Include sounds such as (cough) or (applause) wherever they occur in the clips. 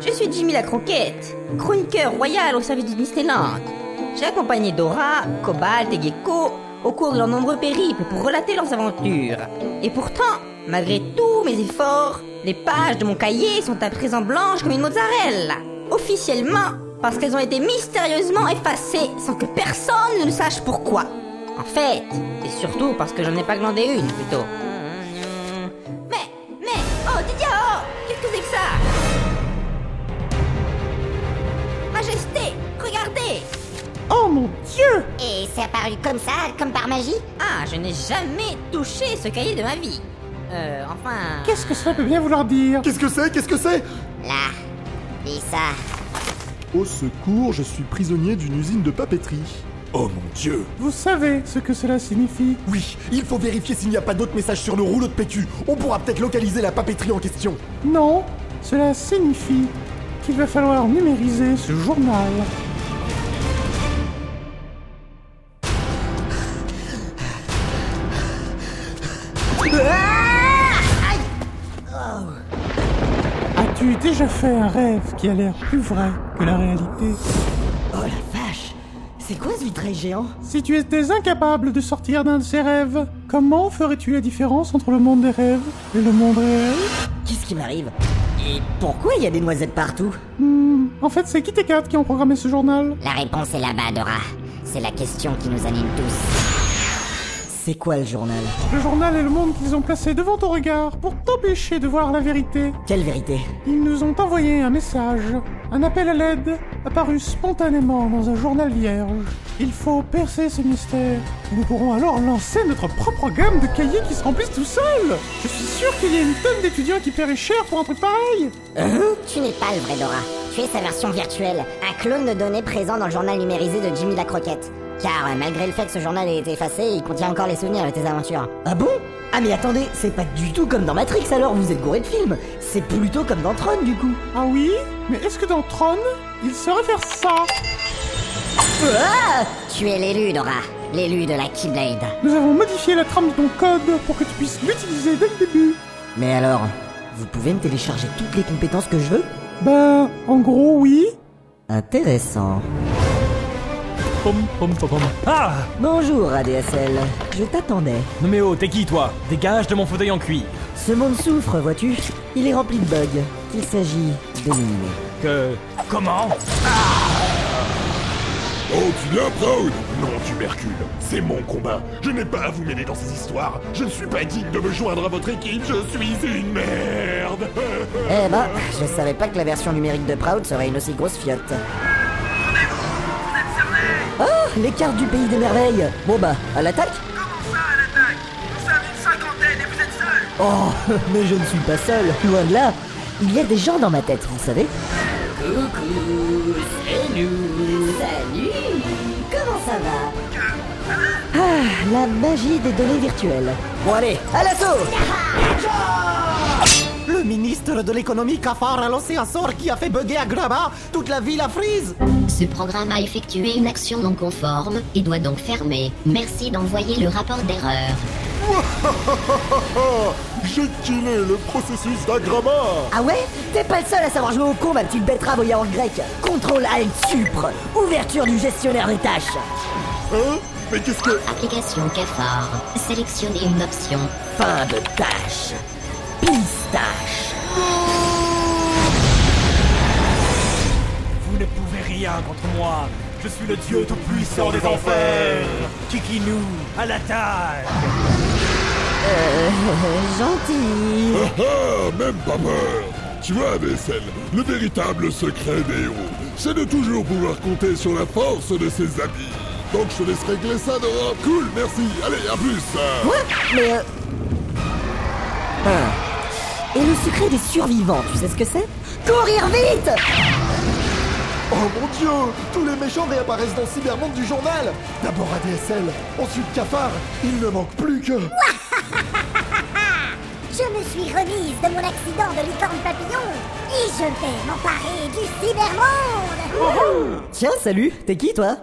Je suis Jimmy la Croquette, chroniqueur royal au service du Disneyland. J'ai accompagné Dora, Cobalt et Gecko au cours de leurs nombreux périples pour relater leurs aventures. Et pourtant, malgré tous mes efforts, les pages de mon cahier sont à présent blanches comme une mozzarella. Officiellement, parce qu'elles ont été mystérieusement effacées sans que personne ne sache pourquoi. En fait, c'est surtout parce que j'en ai pas glandé une, plutôt. Qu'est-ce que c'est que ça? Majesté, regardez Oh mon dieu Et c'est apparu comme ça, comme par magie? Ah, je n'ai jamais touché ce cahier de ma vie. Euh, enfin... Qu'est-ce que cela peut bien vouloir dire? Qu'est-ce que c'est? Qu'est-ce que c'est? Là. Et ça. Au secours, je suis prisonnier d'une usine de papeterie. Oh mon dieu Vous savez ce que cela signifie Oui, il faut vérifier s'il n'y a pas d'autres messages sur le rouleau de PQ. On pourra peut-être localiser la papeterie en question. Non, cela signifie qu'il va falloir numériser ce journal. As-tu déjà fait un rêve qui a l'air plus vrai que la réalité? C'est quoi ce vitrail géant? Si tu étais incapable de sortir d'un de ces rêves, comment ferais-tu la différence entre le monde des rêves et le monde réel? Qu'est-ce qui m'arrive? Et pourquoi il y a des noisettes partout? Hmm, En fait, c'est Kit et Kat qui ont programmé ce journal. La réponse est là-bas, Dora. C'est la question qui nous anime tous. C'est quoi le journal? Le journal est le monde qu'ils ont placé devant ton regard pour t'empêcher de voir la vérité. Quelle vérité? Ils nous ont envoyé un message, un appel à l'aide, apparu spontanément dans un journal vierge. Il faut percer ce mystère. et Nous pourrons alors lancer notre propre gamme de cahiers qui se remplissent tout seuls. Je suis sûr qu'il y a une tonne d'étudiants qui paieraient cher pour un truc pareil. Tu n'es pas le vrai Dora. Tu es sa version virtuelle, un clone de données présent dans le journal numérisé de Jimmy la Croquette. Car euh, malgré le fait que ce journal ait été effacé, il contient encore les souvenirs de tes aventures. Ah bon? Ah mais attendez, c'est pas du tout comme dans Matrix alors, vous êtes gouré de films C'est plutôt comme dans Tron du coup Ah oui? Mais est-ce que dans Tron, il saurait faire ça? Ah Tu es l'élu, Dora. L'élu de la Keyblade. Nous avons modifié la trame de ton code pour que tu puisses l'utiliser dès le début. Mais alors, vous pouvez me télécharger toutes les compétences que je veux? Ben, en gros, oui. Intéressant. Pom, pom, pom, pom. Ah Bonjour ADSL, je t'attendais. Non mais oh, t'es qui toi? Dégage de mon fauteuil en cuir. Ce monde souffre, vois-tu? Il est rempli de bugs qu'il s'agit d'éliminer. Que... Comment? Oh, tu viens, Proud Non, tubercule. C'est mon combat. Je n'ai pas à vous mêler dans ces histoires. Je ne suis pas digne de me joindre à votre équipe. Je suis une merde. (laughs) Eh ben, je savais pas que la version numérique de Proud serait une aussi grosse fiotte. Oh, les cartes du pays des merveilles Bon bah, à l'attaque Comment ça à l'attaque? Nous sommes une cinquantaine et vous êtes seul Oh, (laughs) mais je ne suis pas seul, loin de là. Il y a des gens dans ma tête, vous savez. Coucou, nous. Salut. Comment ça va Ah, la magie des données virtuelles. Bon allez, à l'assaut Le ministre de l'économie cafard a lancé un sort qui a fait bugger à Graba toute la ville à Freeze Ce programme a effectué une action non conforme et doit donc fermer. Merci d'envoyer le rapport d'erreur. (laughs) J'ai killé le processus d'agramma. Ah ouais? T'es pas le seul à savoir jouer au con, ma petite betterave au yaourt grec. Contrôle Alt Supre. Ouverture du gestionnaire des tâches. Hein? Mais qu'est-ce que... Application cafard. Sélectionnez une option. Fin de tâche. Pistache. Vous ne pouvez rien contre moi. Je suis le dieu tout-puissant des enfers. Kikinou, à l'attaque Euh, (laughs) gentil. Ah ah, même pas peur. Tu vois, Bessel, le véritable secret des héros, c'est de toujours pouvoir compter sur la force de ses amis. Donc je te laisse régler ça, Dora. Cool, merci. Allez, à plus. Quoi? Mais euh... Ah. Et le secret des survivants, tu sais ce que c'est? Courir vite Oh mon dieu Tous les méchants réapparaissent dans Cybermonde du journal D'abord ADSL, ensuite Cafard, il ne manque plus que... Je me suis remise de mon accident de licorne papillon et je vais m'emparer du cybermonde. Tiens, salut, t'es qui toi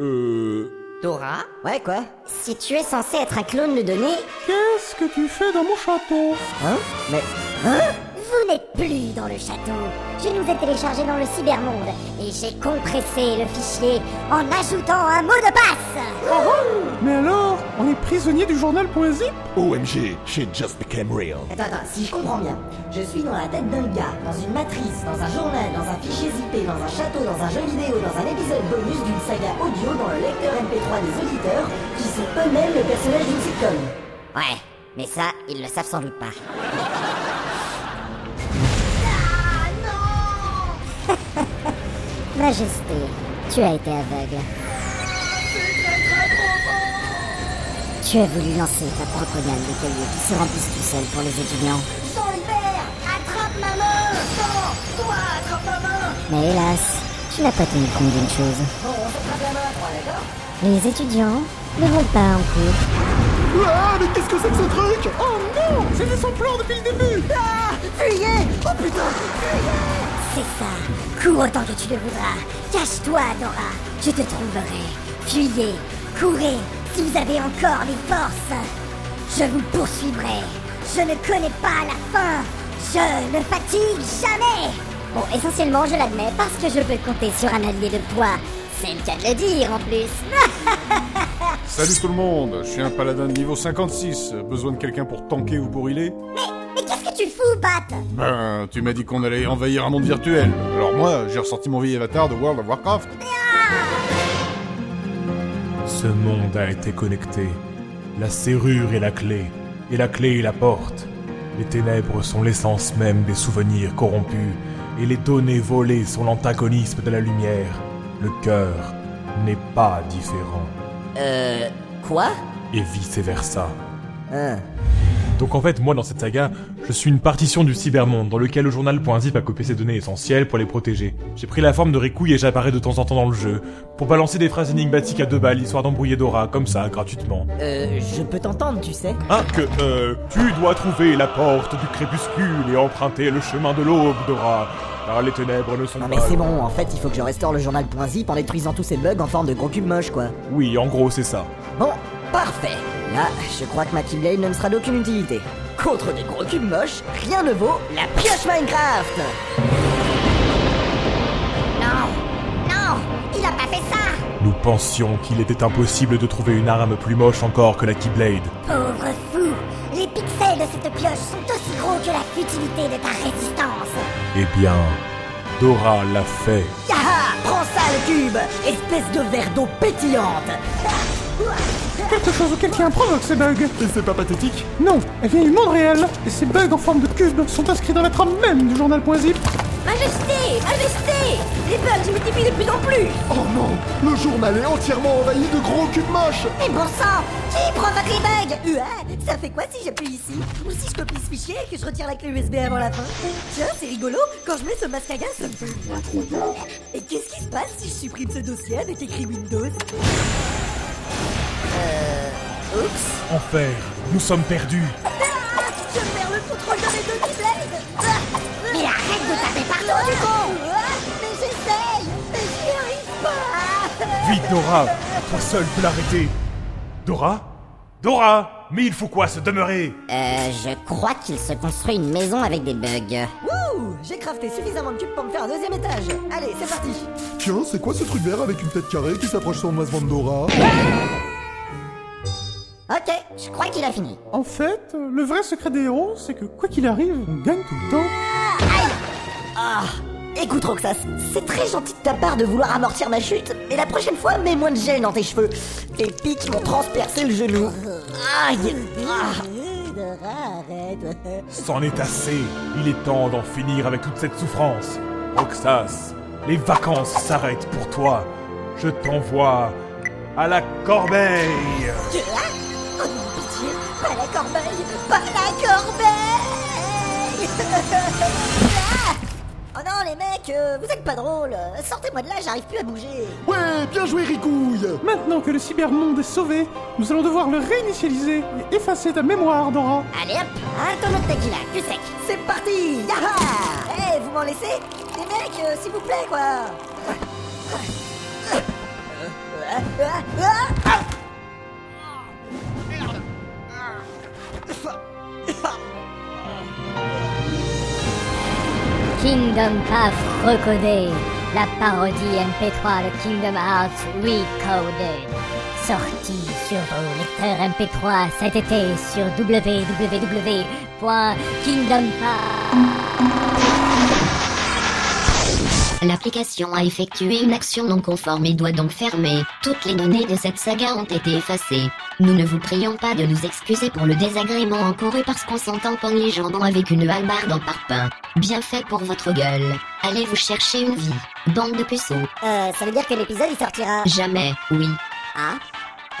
Euh... Dora Ouais, quoi Si tu es censé être un clone de données, Qu'est-ce que tu fais dans mon château hein? Mais... Vous n'êtes plus dans le château. Je nous ai téléchargé dans le cybermonde et j'ai compressé le fichier en ajoutant un mot de passe. Mais alors, on est prisonnier du journal.zip OMG, shit just became real. Attends, attends, si je comprends bien, je suis dans la tête d'un gars, dans une matrice, dans un journal, dans un fichier zippé, dans un château, dans un jeu vidéo, dans un épisode bonus d'une saga audio dans le lecteur MP3 des auditeurs, qui sont eux-mêmes le personnage d'une sitcom. Ouais, mais ça, ils le savent sans doute pas. (laughs) Majesté, tu as été aveugle. Tu as voulu lancer ta propre gamme de cahiers qui se remplissent tout seuls pour les étudiants. Attrape ma main Non, toi, attrape ma main Mais hélas, tu n'as pas tenu compte d'une chose. Bon, on s'attrape la main, toi, d'accord Les étudiants ne vont pas en cours. Ah, mais qu'est-ce que c'est que ce truc? Oh non C'était son plan depuis le début Ah Fuyez Oh putain C'est ça. Cours autant que tu le voudras. Cache-toi, Dora. Je te trouverai. Fuyez. Courez. Si vous avez encore les forces. Je vous poursuivrai. Je ne connais pas la fin. Je ne fatigue jamais. Bon, essentiellement, je l'admets parce que je peux compter sur un allié de poids. C'est le cas de le dire en plus. (laughs) Salut tout le monde, je suis un paladin de niveau 56. Besoin de quelqu'un pour tanker ou pour healer? Mais, que tu fous, Pat Ben, tu m'as dit qu'on allait envahir un monde virtuel. Alors moi, j'ai ressorti mon vieil avatar de World of Warcraft. Ce monde a été connecté. La serrure est la clé, et la clé est la porte. Les ténèbres sont l'essence même des souvenirs corrompus, et les données volées sont l'antagonisme de la lumière. Le cœur n'est pas différent, Euh... Quoi? Et vice-versa. Hein Donc en fait, moi dans cette saga, je suis une partition du cybermonde dans lequel le journal.zip a copié ses données essentielles pour les protéger. J'ai pris la forme de Rikouille et j'apparais de temps en temps dans le jeu, pour balancer des phrases énigmatiques à deux balles, histoire d'embrouiller Dora, comme ça, gratuitement. Euh... Je peux t'entendre, tu sais Hein, que, euh, tu dois trouver la porte du crépuscule et emprunter le chemin de l'aube, Dora. Car les ténèbres ne sont Non pas... mais c'est bon, en fait, il faut que je restaure le journal.zip en détruisant tous ces bugs en forme de gros cubes moches, quoi. Oui, en gros, c'est ça. Bon, parfait. Là, je crois que ma Keyblade ne me sera d'aucune utilité. Contre des gros cubes moches, rien ne vaut la pioche Minecraft Non Non Il a pas fait ça Nous pensions qu'il était impossible de trouver une arme plus moche encore que la Keyblade. Pauvre fou Les pixels de cette pioche sont aussi gros que la futilité de ta résistance Eh bien, Dora l'a fait. Yaha Prends ça, le cube Espèce de verre d'eau pétillante Quelque chose ou quelqu'un provoque ces bugs Et c'est pas pathétique. Non, elle vient du monde réel, et ces bugs en forme de cube sont inscrits dans la trame même du journal.zip. Majesté Majesté. Les bugs se multiplient de plus en plus. Oh non Le journal est entièrement envahi de gros cubes moches. Mais bon sang Qui provoque les bugs Ouais, Ça fait quoi si j'appuie ici? Ou si je copie ce fichier et que je retire la clé USB avant la fin? Tiens, c'est rigolo, quand je mets ce masque à gaz, ça me fait... Et qu'est-ce qui se passe si je supprime ce dossier avec écrit Windows? Euh... Oups. Enfer, nous sommes perdus. Je perds le contrôle de mes deux Keyblades Mais arrête de taper partout, du con Mais j'essaye Mais j'y arrive pas. Vite, Dora Toi seul peux l'arrêter. Dora? Dora Mais il faut quoi se demeurer? Euh, je crois qu'il se construit une maison avec des bugs. Wouh J'ai crafté suffisamment de cubes pour me faire un deuxième étage. Allez, c'est parti. Tiens, c'est quoi ce truc vert avec une tête carrée qui s'approche sournoisement de Dora? Ok, je crois qu'il a fini. En fait, le vrai secret des héros, c'est que quoi qu'il arrive, on gagne tout le temps. Ah Écoute Roxas, c'est très gentil de ta part de vouloir amortir ma chute, mais la prochaine fois, mets moins de gel dans tes cheveux. Tes pics m'ont transpercé le genou. Aïe ah. C'en est assez. Il est temps d'en finir avec toute cette souffrance. Roxas, les vacances s'arrêtent pour toi. Je t'envoie à la corbeille. Pas la corbeille, pas la corbeille. (laughs) Ah Oh non les mecs, euh, vous êtes pas drôles, sortez-moi de là, j'arrive plus à bouger. Ouais, bien joué Ricouille Maintenant que le cybermonde est sauvé, nous allons devoir le réinitialiser et effacer ta mémoire, Dora. Allez hop, un tonneau de tequila, du sec. C'est parti Yaha. Eh, vous m'en laissez? Les mecs, euh, s'il vous plaît, quoi. (laughs) (laughs) Ah, ah, Kingdom Path recodé, la parodie MP3 de Kingdom Hearts Recoded. Sorti sur vos lecteurs MP3 cet été sur www.kingdompath. L'application a effectué une action non conforme et doit donc fermer. Toutes les données de cette saga ont été effacées. Nous ne vous prions pas de nous excuser pour le désagrément encouru parce qu'on s'entend les jambons avec une hallebarde en parpaing. Bien fait pour votre gueule. Allez vous chercher une vie. Bande de puceaux. Euh, ça veut dire que l'épisode il sortira Jamais, oui. Ah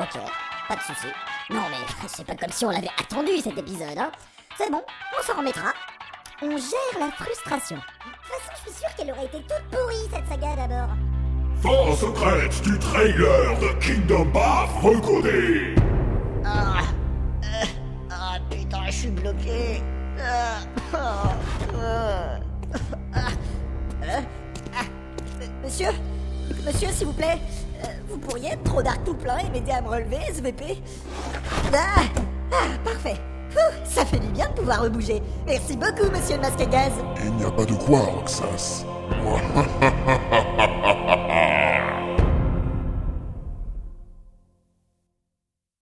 Ok, pas de souci. Non mais (laughs) c'est pas comme si on l'avait attendu cet épisode, hein. C'est bon, on s'en remettra. On gère la frustration. De toute façon, je suis sûr qu'elle aurait été toute pourrie cette saga d'abord. Fin secrète du trailer de Kingdom Path recodé Ah, euh, ah putain, je suis bloqué. Ah, ah, ah, ah, euh, ah, Monsieur Monsieur, s'il vous plaît, vous pourriez être trop d'arc tout plein et m'aider à me relever, SVP Ah, ah parfait. Ça fait du bien de pouvoir me bouger. Merci beaucoup, monsieur le masque à gaz. Il n'y a pas de quoi, Roxas. (laughs)